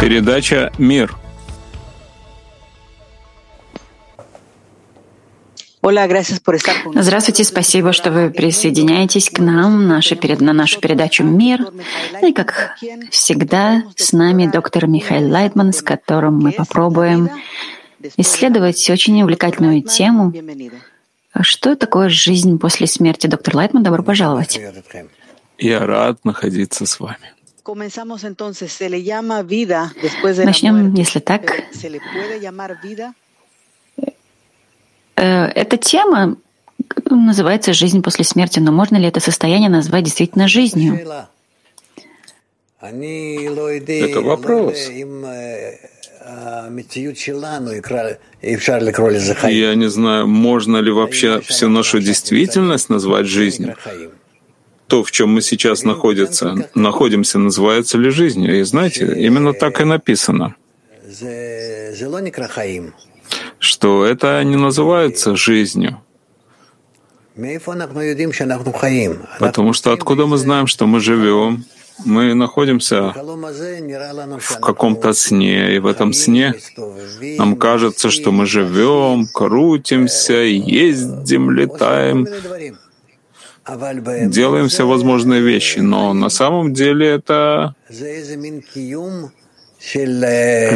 Передача «Мир». Здравствуйте, спасибо, что вы присоединяетесь к нам на нашу передачу «Мир». И, как всегда, с нами доктор Михаил Лайтман, с которым мы попробуем исследовать очень увлекательную тему. Что такое жизнь после смерти? Доктор Лайтман, добро пожаловать. Я рад находиться с вами. Начнем, если так. Э, эта тема называется «Жизнь после смерти», но можно ли это состояние назвать действительно жизнью? Это вопрос. Я не знаю, можно ли вообще всю нашу действительность назвать жизнью то, в чем мы сейчас находится, находимся, называется ли жизнью. И знаете, именно так и написано, что это не называется жизнью. Потому что откуда мы знаем, что мы живем? Мы находимся в каком-то сне, и в этом сне нам кажется, что мы живем, крутимся, ездим, летаем делаем все возможные вещи, но на самом деле это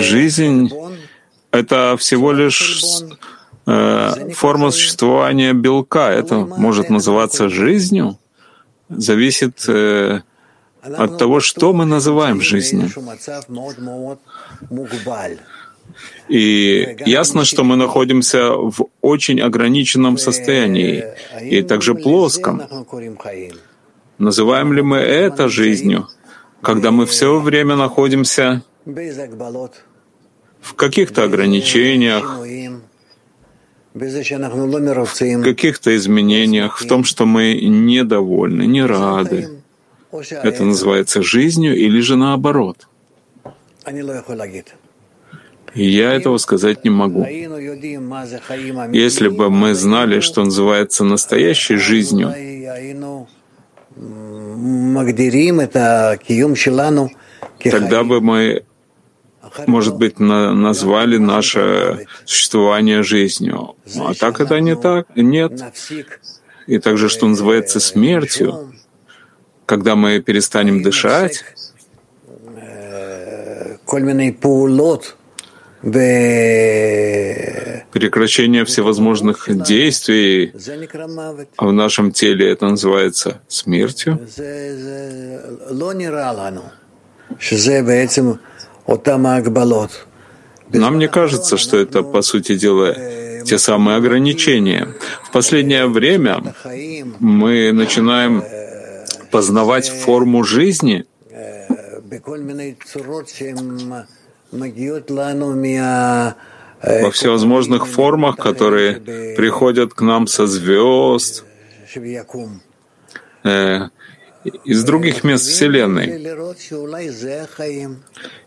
жизнь — это всего лишь э, форма существования белка. Это может называться жизнью, зависит э, от того, что мы называем жизнью. И ясно, что мы находимся в очень ограниченном состоянии и также плоском. Называем ли мы это жизнью, когда мы все время находимся в каких-то ограничениях, в каких-то изменениях, в том, что мы недовольны, не рады. Это называется жизнью или же наоборот. Я этого сказать не могу. Если бы мы знали, что называется настоящей жизнью, тогда бы мы, может быть, на назвали наше существование жизнью. А так это не так, нет. И также, что называется смертью, когда мы перестанем дышать, прекращение всевозможных действий в нашем теле, это называется смертью. Нам не кажется, что это, по сути дела, те самые ограничения. В последнее время мы начинаем познавать форму жизни — во всевозможных формах, которые приходят к нам со звезд, э, из других мест Вселенной.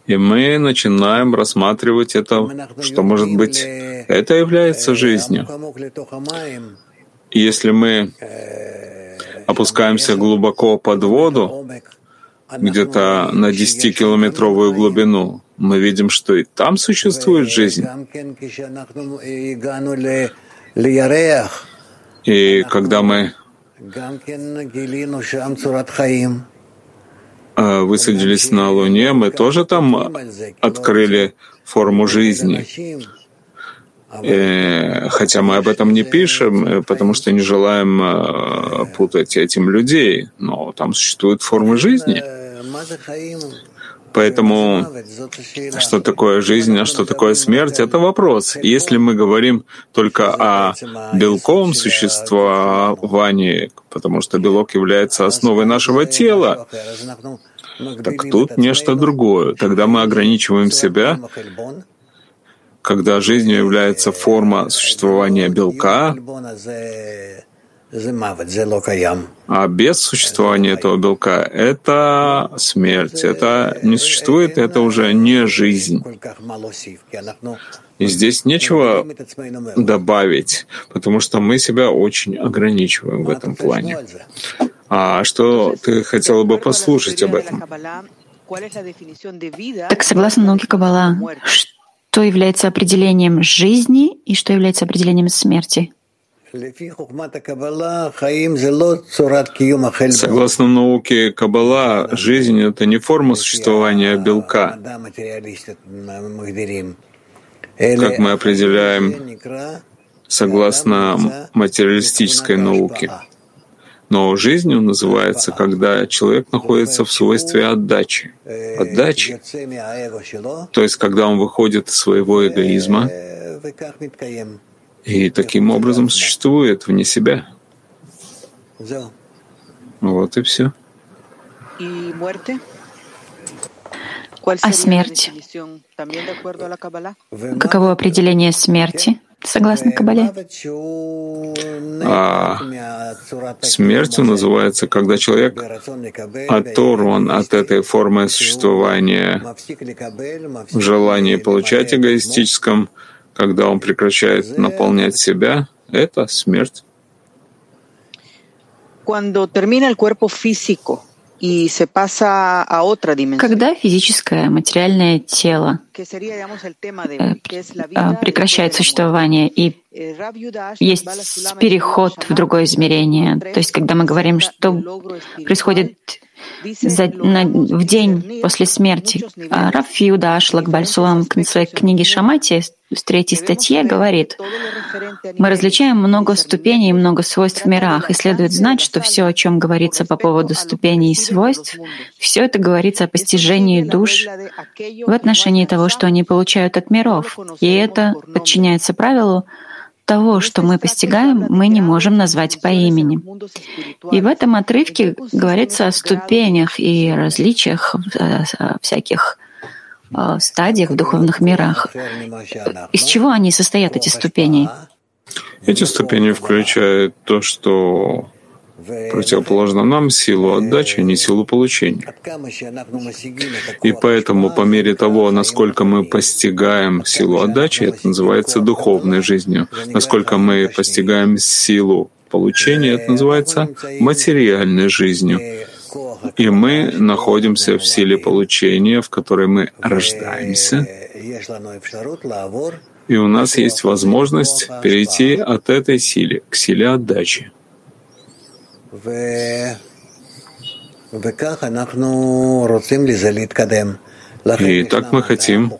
И мы начинаем рассматривать это, что, может быть, это является жизнью. И если мы опускаемся глубоко под воду, где-то на 10-километровую глубину, мы видим, что и там существует жизнь. И когда мы э, высадились на Луне, мы тоже там открыли форму жизни. И, э, хотя мы об этом не пишем, э, потому что не желаем путать этим людей, но там существуют формы жизни. Поэтому что такое жизнь, а что такое смерть — это вопрос. Если мы говорим только о белковом существовании, потому что белок является основой нашего тела, так тут нечто другое. Тогда мы ограничиваем себя, когда жизнью является форма существования белка, а без существования этого белка — это смерть, это не существует, это уже не жизнь. И здесь нечего добавить, потому что мы себя очень ограничиваем в этом плане. А что ты хотела бы послушать об этом? Так согласно науке Каббала, что является определением жизни и что является определением смерти? Согласно науке Каббала, жизнь — это не форма существования белка, как мы определяем согласно материалистической науке. Но жизнью называется, когда человек находится в свойстве отдачи. Отдачи, то есть когда он выходит из своего эгоизма и таким образом существует вне себя. Вот и все. А смерть? Каково определение смерти? согласно Кабале. А смертью называется, когда человек оторван от этой формы существования в желании получать эгоистическом, когда он прекращает наполнять себя, это смерть. Когда физическое, материальное тело прекращает существование и э, есть переход в другое измерение, то есть когда мы говорим, что происходит за, на, в день после смерти. А Раф Юда Ашлак Бальсулам в своей книге Шамати в третьей статье говорит, мы различаем много ступеней и много свойств в мирах, и следует знать, что все, о чем говорится по поводу ступеней и свойств, все это говорится о постижении душ в отношении того, что они получают от миров. И это подчиняется правилу того, что мы постигаем, мы не можем назвать по имени. И в этом отрывке говорится о ступенях и различиях э, всяких э, стадиях в духовных мирах. Из чего они состоят, эти ступени? Эти ступени включают то, что противоположно нам силу отдачи, а не силу получения. И поэтому по мере того, насколько мы постигаем силу отдачи, это называется духовной жизнью. Насколько мы постигаем силу получения, это называется материальной жизнью. И мы находимся в силе получения, в которой мы рождаемся, и у нас есть возможность перейти от этой силы к силе отдачи. И так мы хотим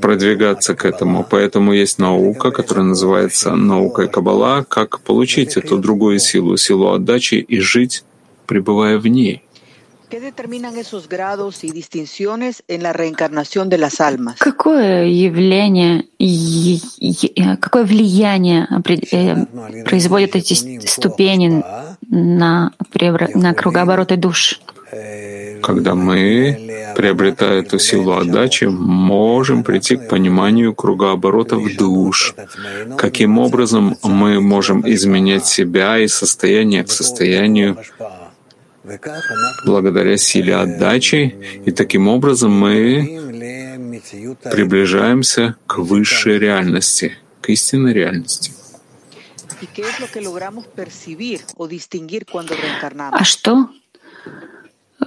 продвигаться к этому. Поэтому есть наука, которая называется наукой Каббала, как получить эту другую силу, силу отдачи и жить, пребывая в ней. Какое явление, какое влияние э, производят эти ступени на, на кругообороты душ? Когда мы, приобретая эту силу отдачи, можем прийти к пониманию кругооборотов душ. Каким образом мы можем изменять себя и состояние к состоянию благодаря силе отдачи, и таким образом мы приближаемся к высшей реальности, к истинной реальности. А что э,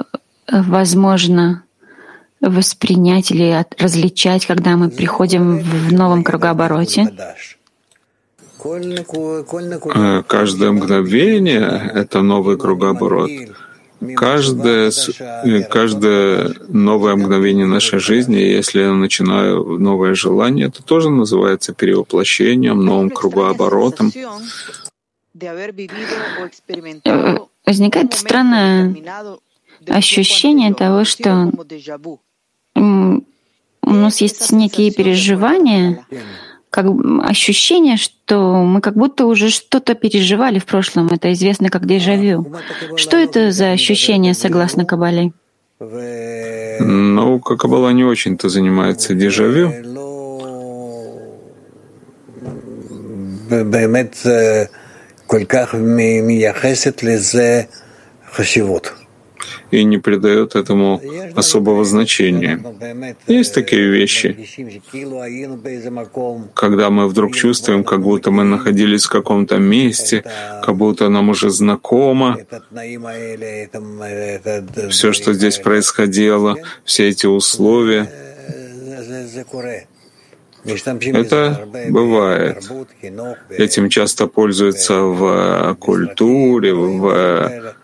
возможно воспринять или различать, когда мы приходим в новом кругообороте? Э, каждое мгновение — это новый кругооборот. Каждое, э, каждое новое мгновение нашей жизни, если я начинаю новое желание, это тоже называется перевоплощением, новым кругооборотом. Э, возникает странное ощущение того, что у нас есть некие переживания, как ощущение, что мы как будто уже что-то переживали в прошлом. Это известно как дежавю. Что это за ощущение, согласно Кабале? Наука Каббала не очень-то занимается дежавю. И не придает этому особого значения. Есть такие вещи, когда мы вдруг чувствуем, как будто мы находились в каком-то месте, как будто нам уже знакомо все, что здесь происходило, все эти условия. Это бывает. Этим часто пользуются в культуре, в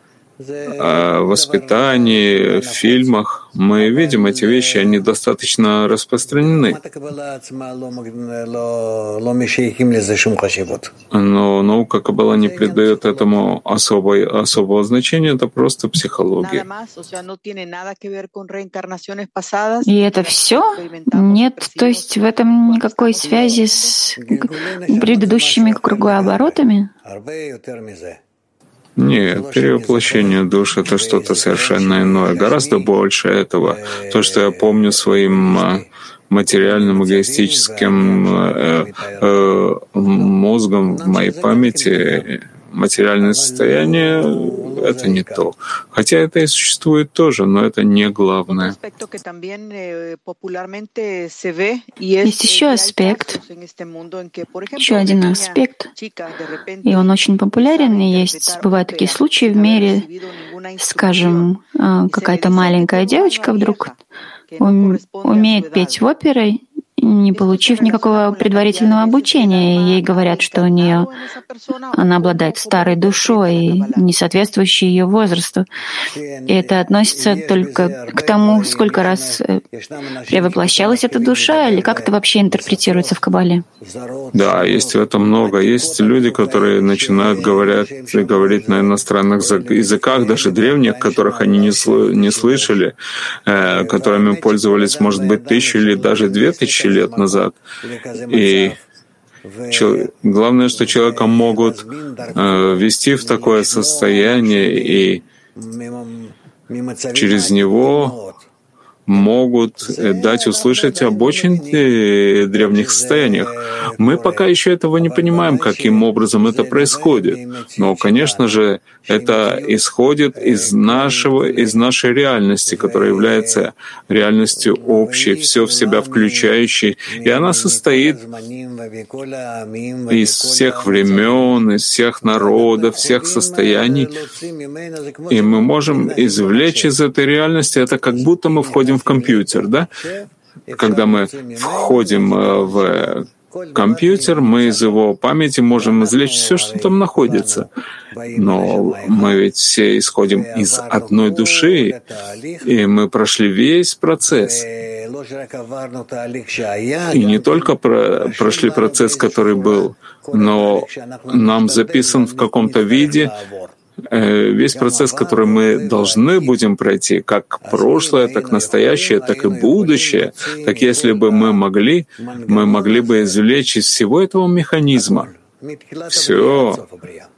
воспитании, в фильмах, мы видим эти вещи, они достаточно распространены. Но наука Каббала не придает этому особой, особого значения, это просто психология. И это все? Нет, то есть в этом никакой связи с предыдущими кругооборотами? Нет, перевоплощение душ — это что-то совершенно иное, гораздо больше этого. То, что я помню своим а, материальным эгоистическим э, э, мозгом в моей памяти, материальное состояние — это не то. Хотя это и существует тоже, но это не главное. Есть еще аспект, еще один аспект, и он очень популярен, и есть, бывают такие случаи в мире, скажем, а, какая-то маленькая девочка вдруг умеет петь в опере, не получив никакого предварительного обучения. Ей говорят, что у нее она обладает старой душой, не соответствующей ее возрасту. И это относится только к тому, сколько раз э, превоплощалась эта душа, или как это вообще интерпретируется в Кабале? Да, есть в этом много. Есть люди, которые начинают говорить, говорить на иностранных языках, даже древних, которых они не, не слышали, э, которыми пользовались, может быть, тысячу или даже две тысячи лет назад. И главное, что человека могут э, ввести в такое состояние, и через него могут э, дать услышать об очень э, древних состояниях. Мы пока еще этого не понимаем, каким образом это происходит. Но, конечно же, это исходит из нашего, из нашей реальности, которая является реальностью общей, все в себя включающей, и она состоит из всех времен, из всех народов, всех состояний, и мы можем извлечь из этой реальности это, как будто мы входим в компьютер, да? Когда мы входим э, в компьютер, мы из его памяти можем извлечь все, что там находится. Но мы ведь все исходим из одной души, и мы прошли весь процесс. И не только про, прошли процесс, который был, но нам записан в каком-то виде весь процесс, который мы должны будем пройти, как прошлое, так настоящее, так и будущее, так если бы мы могли, мы могли бы извлечь из всего этого механизма все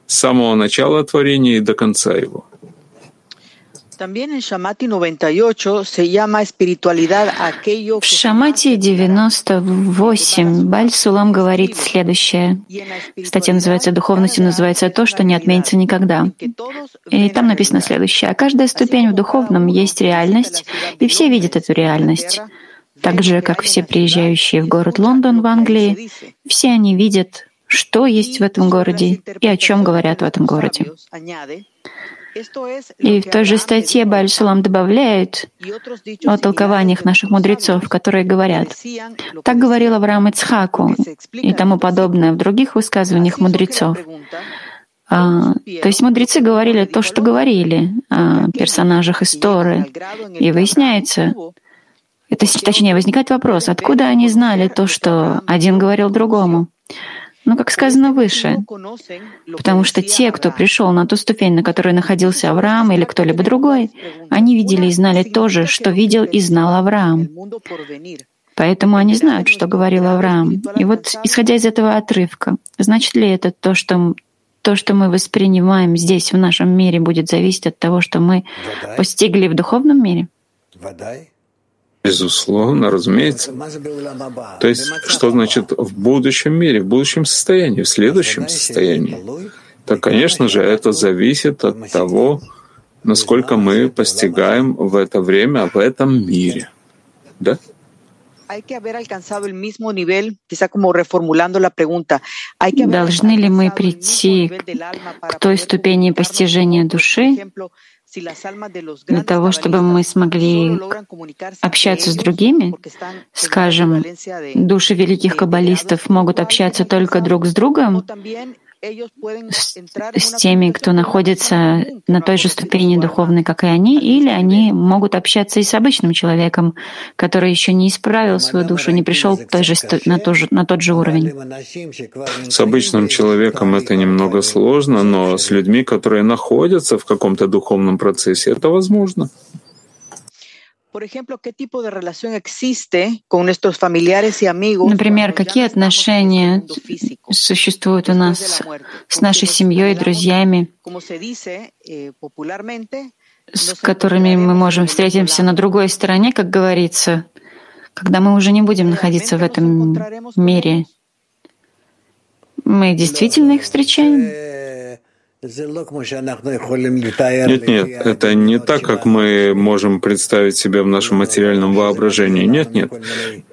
с самого начала творения и до конца его. В Шамати 98 Баль Сулам говорит следующее. Статья называется «Духовностью называется то, что не отменится никогда». И там написано следующее. «А каждая ступень в духовном есть реальность, и все видят эту реальность. Так же, как все приезжающие в город Лондон в Англии, все они видят, что есть в этом городе и о чем говорят в этом городе. И в той же статье Бальшалам добавляет о толкованиях наших мудрецов, которые говорят, так говорил Авраам Ицхаку и тому подобное в других высказываниях мудрецов. А, то есть мудрецы говорили то, что говорили о персонажах истории, и выясняется, это, точнее, возникает вопрос, откуда они знали то, что один говорил другому? Ну, как сказано выше, потому что те, кто пришел на ту ступень, на которой находился Авраам или кто-либо другой, они видели и знали то же, что видел и знал Авраам. Поэтому они знают, что говорил Авраам. И вот, исходя из этого отрывка, значит ли это то, что то, что мы воспринимаем здесь, в нашем мире, будет зависеть от того, что мы постигли в духовном мире? Безусловно, разумеется. То есть, что значит в будущем мире, в будущем состоянии, в следующем состоянии? Так, конечно же, это зависит от того, насколько мы постигаем в это время, в этом мире. Да? Должны ли мы прийти к той ступени постижения души, для того, чтобы мы смогли общаться с другими, скажем, души великих каббалистов могут общаться только друг с другом, с, теми, кто находится на той же ступени духовной, как и они, или они могут общаться и с обычным человеком, который еще не исправил свою душу, не пришел той же, на, тот же, на тот же уровень. С обычным человеком это немного сложно, но с людьми, которые находятся в каком-то духовном процессе, это возможно. Например, какие отношения существуют у нас с нашей семьей, друзьями, eh, с которыми мы можем встретиться на другой стороне, как говорится, когда мы уже не будем находиться в этом мире. Мы действительно их встречаем? Нет, нет, это не так, как мы можем представить себе в нашем материальном воображении. Нет, нет,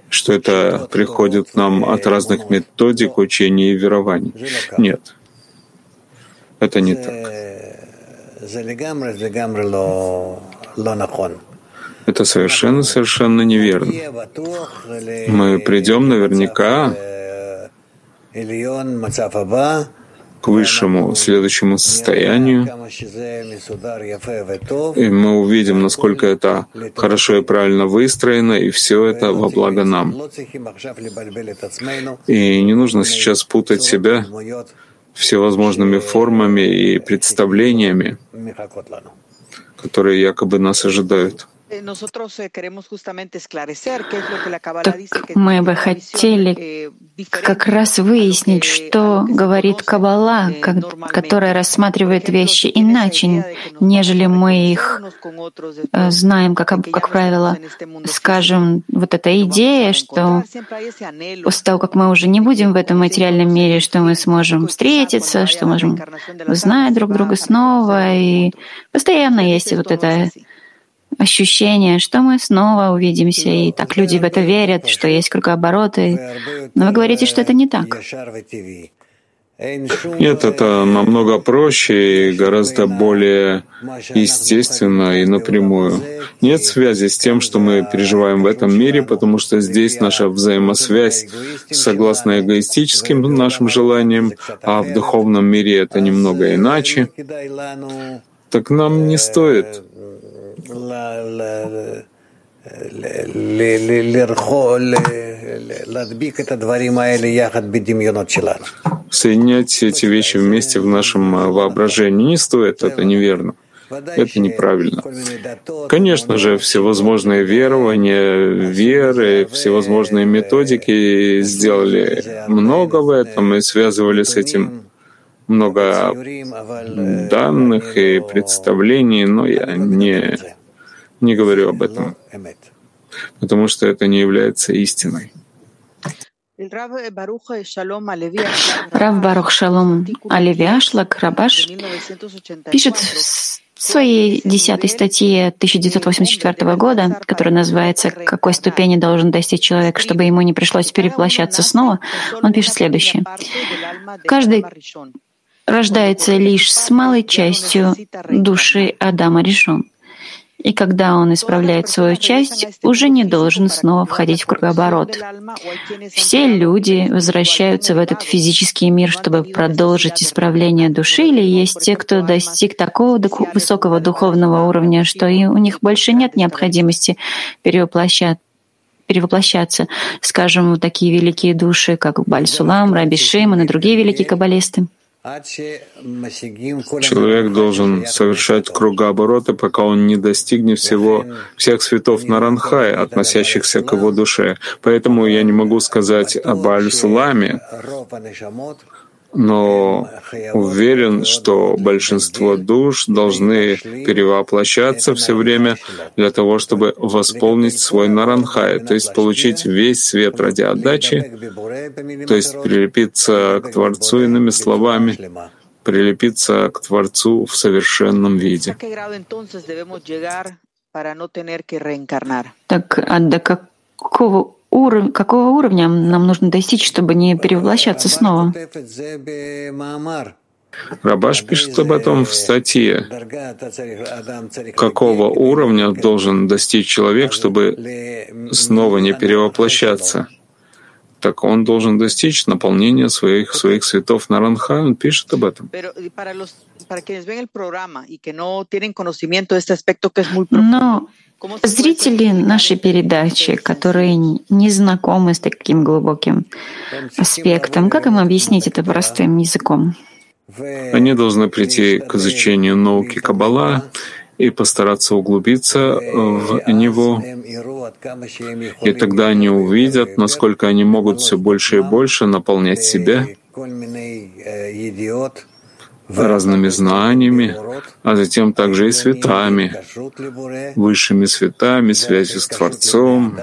что это приходит нам от разных методик учения и верований. Нет, это не так. Это совершенно, совершенно неверно. Мы придем наверняка к высшему следующему состоянию, и мы увидим, насколько это хорошо и правильно выстроено, и все это во благо нам. И не нужно сейчас путать себя всевозможными формами и представлениями, которые якобы нас ожидают. Так мы бы хотели как раз выяснить, что говорит Каббала, которая рассматривает вещи иначе, нежели мы их э, знаем, как, как правило. Скажем, вот эта идея, что после того, как мы уже не будем в этом материальном мире, что мы сможем встретиться, что можем узнать друг друга снова, и постоянно есть вот это ощущение, что мы снова увидимся, и так люди в это верят, что есть кругообороты. Но вы говорите, что это не так. Нет, это намного проще и гораздо более естественно и напрямую. Нет связи с тем, что мы переживаем в этом мире, потому что здесь наша взаимосвязь согласно эгоистическим нашим желаниям, а в духовном мире это немного иначе. Так нам не стоит Соединять эти вещи вместе в нашем а, воображении не стоит, это неверно. Это неправильно. Конечно же, всевозможные верования, веры, всевозможные методики сделали много в этом и связывали с этим много данных и представлений, но я не не говорю об этом, потому что это не является истиной. Рав Барух Шалом Алеви Ашлак, Рабаш, пишет в своей десятой статье 1984 года, которая называется «Какой ступени должен достичь человек, чтобы ему не пришлось переплощаться снова», он пишет следующее. «Каждый рождается лишь с малой частью души Адама решен. И когда он исправляет свою часть, уже не должен снова входить в кругооборот. Все люди возвращаются в этот физический мир, чтобы продолжить исправление души, или есть те, кто достиг такого высокого духовного уровня, что и у них больше нет необходимости перевоплощаться перевоплощаться, скажем, в такие великие души, как Бальсулам, Раби Шимон и другие великие каббалисты. Человек должен совершать кругообороты, пока он не достигнет всего, всех цветов Наранхай, относящихся к его душе. Поэтому я не могу сказать об Аль-Суламе, но уверен, что большинство душ должны перевоплощаться все время для того, чтобы восполнить свой наранхай, то есть получить весь свет ради отдачи, то есть прилепиться к Творцу иными словами, прилепиться к Творцу в совершенном виде. Так, а до какого, уров... какого уровня нам нужно достичь, чтобы не перевоплощаться снова? Рабаш пишет об этом в статье. Какого уровня должен достичь человек, чтобы снова не перевоплощаться? так он должен достичь наполнения своих, своих цветов на Ранха, он пишет об этом. Но зрители нашей передачи, которые не знакомы с таким глубоким аспектом, как им объяснить это простым языком? Они должны прийти к изучению науки Каббала и постараться углубиться в него. И тогда они увидят, насколько они могут все больше и больше наполнять себя разными знаниями, а затем также и светами, высшими светами, связью с Творцом,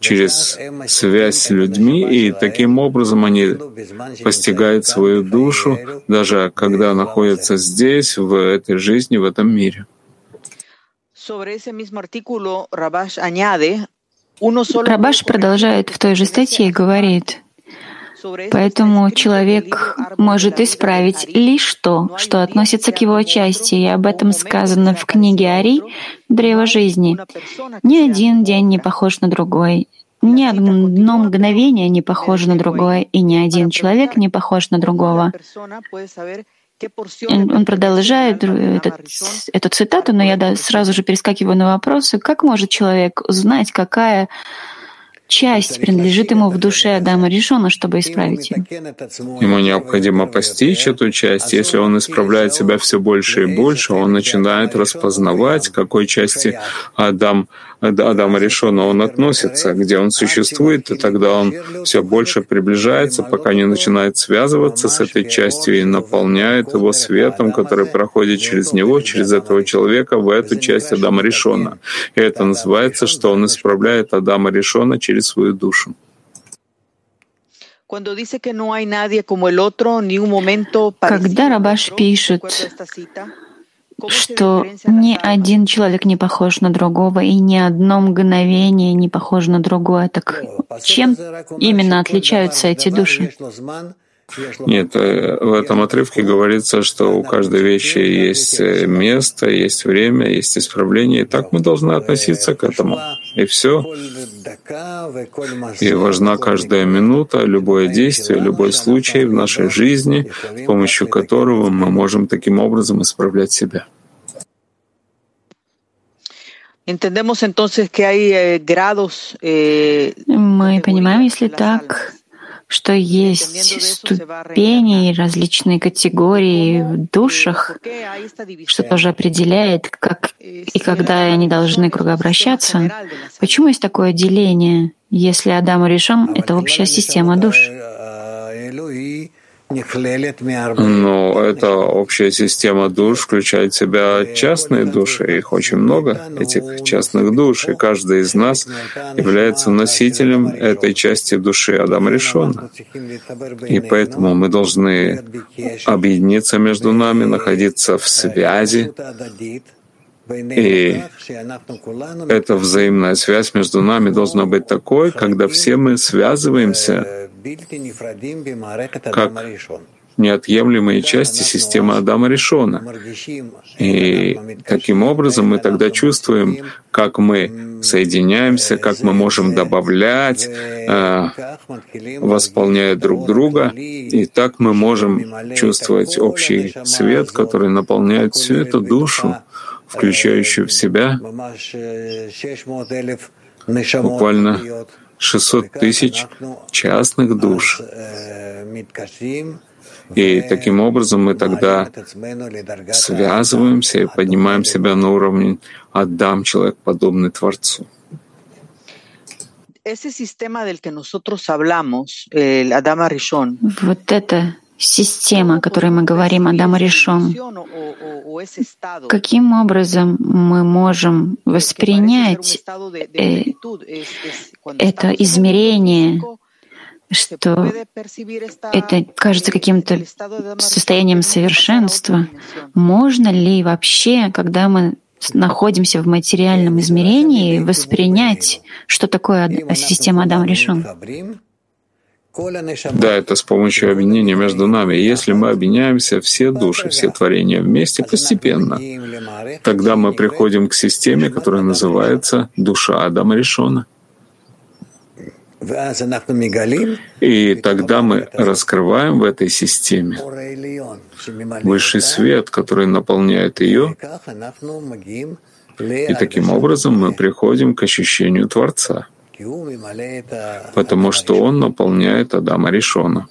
через связь с людьми, и таким образом они постигают свою душу, даже когда находятся здесь, в этой жизни, в этом мире. Рабаш продолжает в той же статье и говорит, Поэтому человек может исправить лишь то, что относится к его части, и об этом сказано в книге Ари «Древо жизни». Ни один день не похож на другой, ни одно мгновение не похоже на другое, и ни один человек не похож на другого. Он продолжает этот, эту цитату, но я сразу же перескакиваю на вопросы. Как может человек узнать, какая часть принадлежит ему в душе Адама Ришона, чтобы исправить ее. Ему необходимо постичь эту часть. Если он исправляет себя все больше и больше, он начинает распознавать, какой части Адам Адама Решона он относится, где он существует, и тогда он все больше приближается, пока не начинает связываться с этой частью и наполняет его светом, который проходит через него, через этого человека, в эту часть Адама Решона. И это называется, что он исправляет Адама Решона через свою душу. Когда Рабаш пишет, что ни один человек не похож на другого, и ни одно мгновение не похоже на другое. Так чем именно отличаются эти души? Нет, э, в этом отрывке говорится, что у каждой вещи есть э, место, есть время, есть исправление, и так мы должны относиться к этому. И все. И важна каждая минута, любое действие, любой случай в нашей жизни, с помощью которого мы можем таким образом исправлять себя. Eh, eh, мы понимаем, если так, что есть ступени и различные категории в душах, что тоже определяет, как и когда они должны кругообращаться. Почему есть такое деление, если Адам решен — это общая система душ? Но эта общая система душ включает в себя частные души. Их очень много, этих частных душ. И каждый из нас является носителем этой части души Адама Решона. И поэтому мы должны объединиться между нами, находиться в связи, и эта взаимная связь между нами должна быть такой, когда все мы связываемся как неотъемлемые части системы Адама Решона. И таким образом мы тогда чувствуем, как мы соединяемся, как мы можем добавлять, э, восполняя друг друга, и так мы можем чувствовать общий свет, который наполняет всю эту душу, включающую в себя. Буквально 600 тысяч частных душ. И таким образом мы тогда связываемся и поднимаем себя на уровень «отдам человек, подобный Творцу». Вот это система, о которой мы говорим, Адам решен, каким образом мы можем воспринять э, это измерение что это кажется каким-то состоянием совершенства. Можно ли вообще, когда мы находимся в материальном измерении, воспринять, что такое система Адам решен? Да, это с помощью объединения между нами. если мы объединяемся, все души, все творения вместе постепенно, тогда мы приходим к системе, которая называется душа Адама Решона. И тогда мы раскрываем в этой системе высший свет, который наполняет ее, и таким образом мы приходим к ощущению Творца, потому что он наполняет Адама Ришона.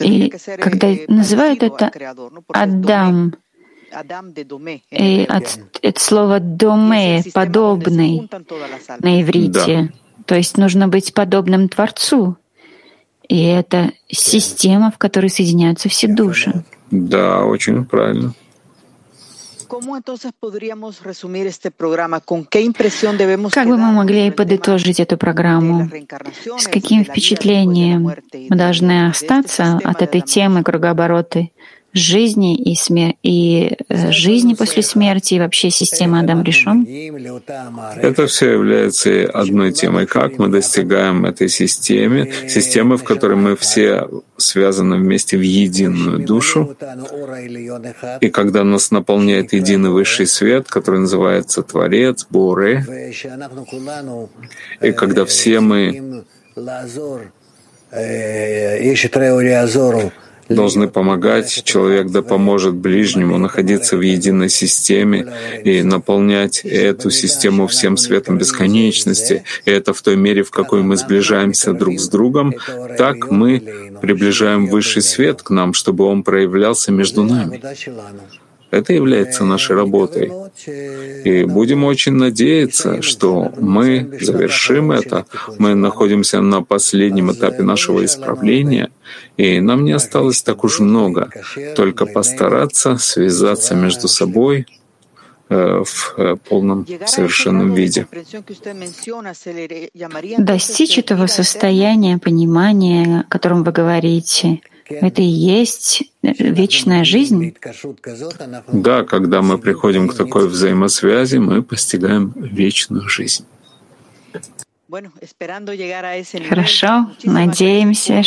И когда называют это Адам, и от, от слова «доме» — «подобный» на иврите. Да. То есть нужно быть подобным Творцу. И это система, в которой соединяются все души. Да, очень правильно. Как бы мы могли подытожить эту программу? С каким впечатлением мы должны остаться от этой темы кругообороты жизни и, смер... и э, жизни после смерти, и вообще системы Адам решен? Это все является одной темой, как мы достигаем этой системы, системы, в которой мы все связаны вместе в единую душу. И когда нас наполняет единый высший свет, который называется Творец, Боре, и когда все мы должны помогать, человек да поможет ближнему находиться в единой системе и наполнять эту систему всем светом бесконечности. И это в той мере, в какой мы сближаемся друг с другом, так мы приближаем высший свет к нам, чтобы он проявлялся между нами. Это является нашей работой. И будем очень надеяться, что мы завершим это. Мы находимся на последнем этапе нашего исправления, и нам не осталось так уж много, только постараться связаться между собой э, в э, полном совершенном виде. Достичь этого состояния понимания, о котором вы говорите — это и есть вечная жизнь. Да, когда мы приходим к такой взаимосвязи, мы постигаем вечную жизнь. Хорошо, надеемся,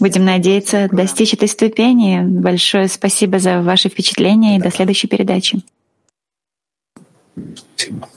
будем надеяться достичь этой ступени. Большое спасибо за ваши впечатления и до следующей передачи. Спасибо.